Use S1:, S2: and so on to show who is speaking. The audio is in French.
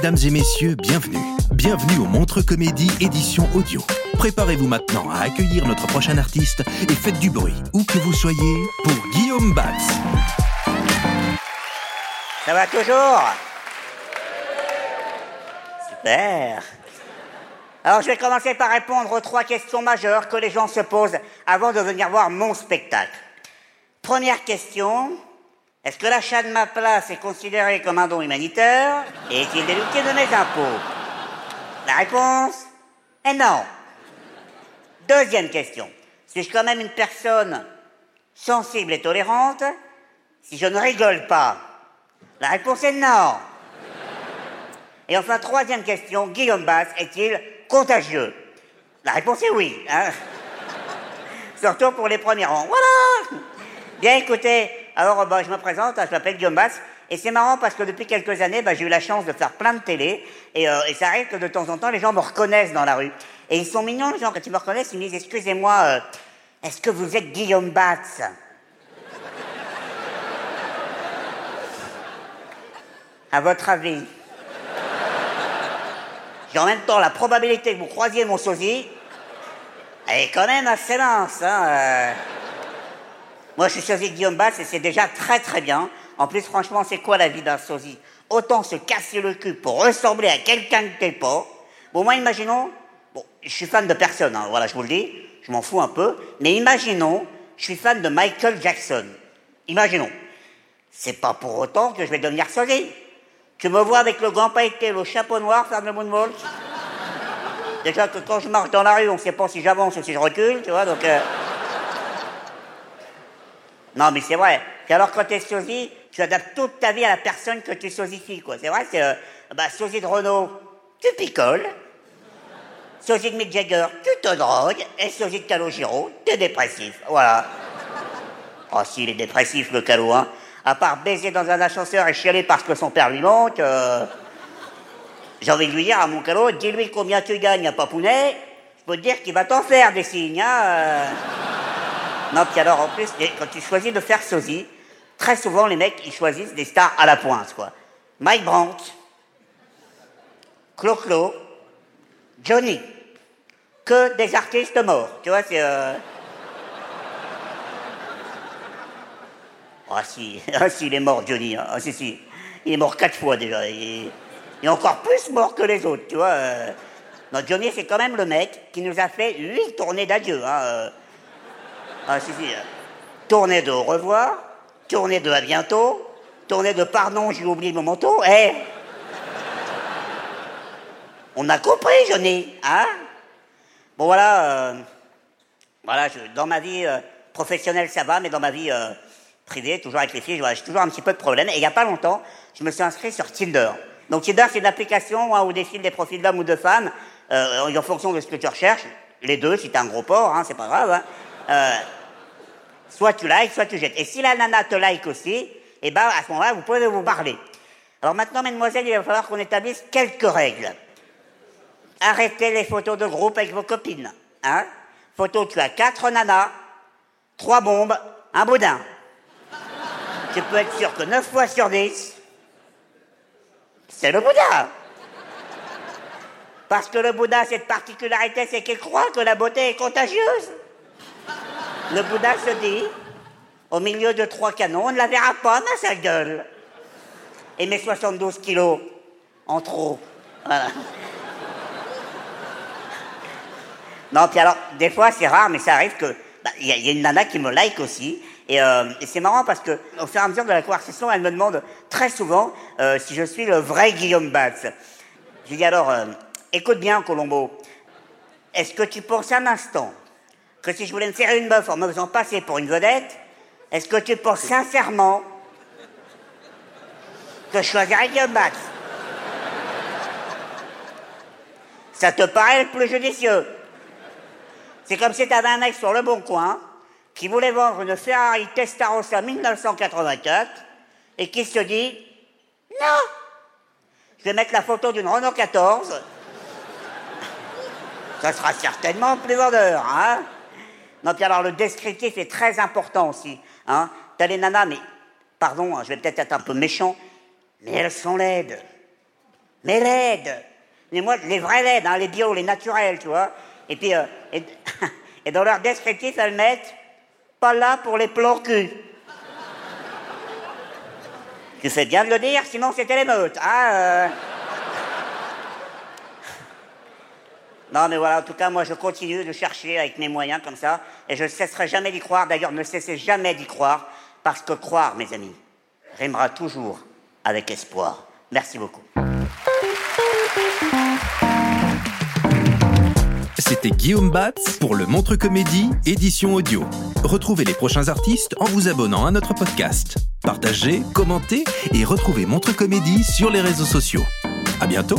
S1: Mesdames et messieurs, bienvenue. Bienvenue au Montre Comédie édition audio. Préparez-vous maintenant à accueillir notre prochain artiste et faites du bruit, où que vous soyez, pour Guillaume Batz.
S2: Ça va toujours? Super. Alors je vais commencer par répondre aux trois questions majeures que les gens se posent avant de venir voir mon spectacle. Première question, est-ce que l'achat de ma place est considéré comme un don humanitaire et est-il déductible de mes impôts? La réponse est non. Deuxième question, suis-je quand même une personne sensible et tolérante? Si je ne rigole pas La réponse est non. Et enfin, troisième question, Guillaume Bass est-il contagieux? La réponse est oui. hein. Surtout pour les premiers rangs. Voilà Bien écoutez, alors bah, je me présente, je m'appelle Guillaume Bass, et c'est marrant parce que depuis quelques années, bah, j'ai eu la chance de faire plein de télé, et, euh, et ça arrive que de temps en temps, les gens me reconnaissent dans la rue. Et ils sont mignons, les gens, quand ils me reconnaissent, ils me disent, excusez-moi, euh, est-ce que vous êtes Guillaume Batz À votre avis? Et en même temps, la probabilité que vous croisiez mon sosie, elle est quand même assez mince. Hein, euh. Moi, je suis sosie de Guillaume Bass et c'est déjà très très bien. En plus, franchement, c'est quoi la vie d'un sosie? Autant se casser le cul pour ressembler à quelqu'un que t'es pas. Bon, moi, imaginons, bon, je suis fan de personne, hein, voilà, je vous le dis, je m'en fous un peu, mais imaginons, je suis fan de Michael Jackson. Imaginons. C'est pas pour autant que je vais devenir sosie. Tu me vois avec le gant pailleté, le chapeau noir, faire le moonwalk Déjà que quand je marche dans la rue, on sait pas si j'avance ou si je recule, tu vois, donc... euh, Non, mais c'est vrai. Et alors, quand t'es sosie, tu adaptes toute ta vie à la personne que tu sosifies, quoi. C'est vrai, c'est... euh, bah, sosie de Renault, tu picoles. Sosie de Mick Jagger, tu te drogues. Et sosie de Calogero, t'es dépressif. Voilà. Oh, s'il est dépressif, le Calo, hein. À part baiser dans un ascenseur et chialer parce que son père lui manque... euh, J'ai envie de lui dire à mon Calo, dis-lui combien tu gagnes à Papounet. Je peux te dire qu'il va t'en faire des signes, hein. euh. Non, puis alors en plus, quand tu choisis de faire sosie, très souvent les mecs ils choisissent des stars à la pointe, quoi. Mike Brandt, Clo-Clo, Johnny. Que des artistes morts, tu vois, c'est. euh, Ah si, ah si, il est mort, Johnny. hein. Ah si, si. Il est mort quatre fois déjà. Il est, encore plus mort que les autres, tu vois. euh. Non, Johnny, c'est quand même le mec qui nous a fait huit tournées d'adieu. Hein. Euh. Ah si, si. euh. Tournée de au revoir, tournée de à bientôt, tournée de pardon, j'ai oublié mon manteau. Eh On a compris, Johnny, hein Bon voilà, euh, voilà, je- dans ma vie euh, professionnelle ça va, mais dans ma vie euh, privée, toujours avec les filles, j'ai toujours un petit peu de problème. Et il n'y a pas longtemps, je me suis inscrit sur Tinder. Donc Tinder, c'est une application hein, où défilent des profils d'hommes ou de femmes, euh, en fonction de ce que tu recherches. Les deux, si t'es un gros porc, hein, c'est pas grave. hein. Soit tu likes, soit tu jettes. Et si la nana te like aussi, eh ben à ce moment-là, vous pouvez vous parler. Alors maintenant, mesdemoiselles, il va falloir qu'on établisse quelques règles. Arrêtez les photos de groupe avec vos copines. Hein Photo, tu as quatre nanas, trois bombes, un boudin. Tu peux être sûr que 9 fois sur 10, c'est le Bouddha. Parce que le Bouddha, cette particularité, c'est qu'il croit que la beauté est contagieuse. Le Bouddha se dit, au milieu de trois canons, on ne la verra pas, ma sa gueule. Et mes 72 kilos en trop. Non, puis alors, des fois, c'est rare, mais ça arrive que. bah, Il y, a- une nana qui me like aussi. Et, euh, et c'est marrant parce que, au fur et à mesure de la conversation, elle me demande très souvent euh, si je suis le vrai Guillaume Batz. Je lui dis alors, euh, écoute bien, Colombo, est-ce que tu penses un instant que si je voulais me faire une meuf en me faisant passer pour une vedette, est-ce que tu penses sincèrement que je choisirais Guillaume Batz Ça te paraît le plus judicieux? C'est comme si tu avais un mec sur le bon coin qui voulait vendre une Ferrari Testarossa 1984 et qui se dit Non! Je vais mettre la photo d'une Renault 14. Ça sera certainement plus vendeur, hein? Non, puis alors le descriptif est très important aussi. Hein T'as les nanas, mais, pardon, hein, je vais peut-être être un peu méchant, mais elles sont laides. Mais laides Mais moi, les vraies laides, hein, les bio, les naturelles, tu vois. Et puis, euh, et, et dans leur descriptif, elles mettent pas là pour les plans cul. Tu fais bien de le dire, sinon c'était l'émeute. Hein, euh. Non, mais voilà, en tout cas, moi, je continue de chercher avec mes moyens comme ça, et je ne cesserai jamais d'y croire. D'ailleurs, ne cessez jamais d'y croire, parce que croire, mes amis, rimera toujours avec espoir. Merci beaucoup.
S1: C'était Guillaume Batz pour le Montre Comédie, édition audio. Retrouvez les prochains artistes en vous abonnant à notre podcast. Partagez, commentez et retrouvez Montre Comédie sur les réseaux sociaux. À bientôt!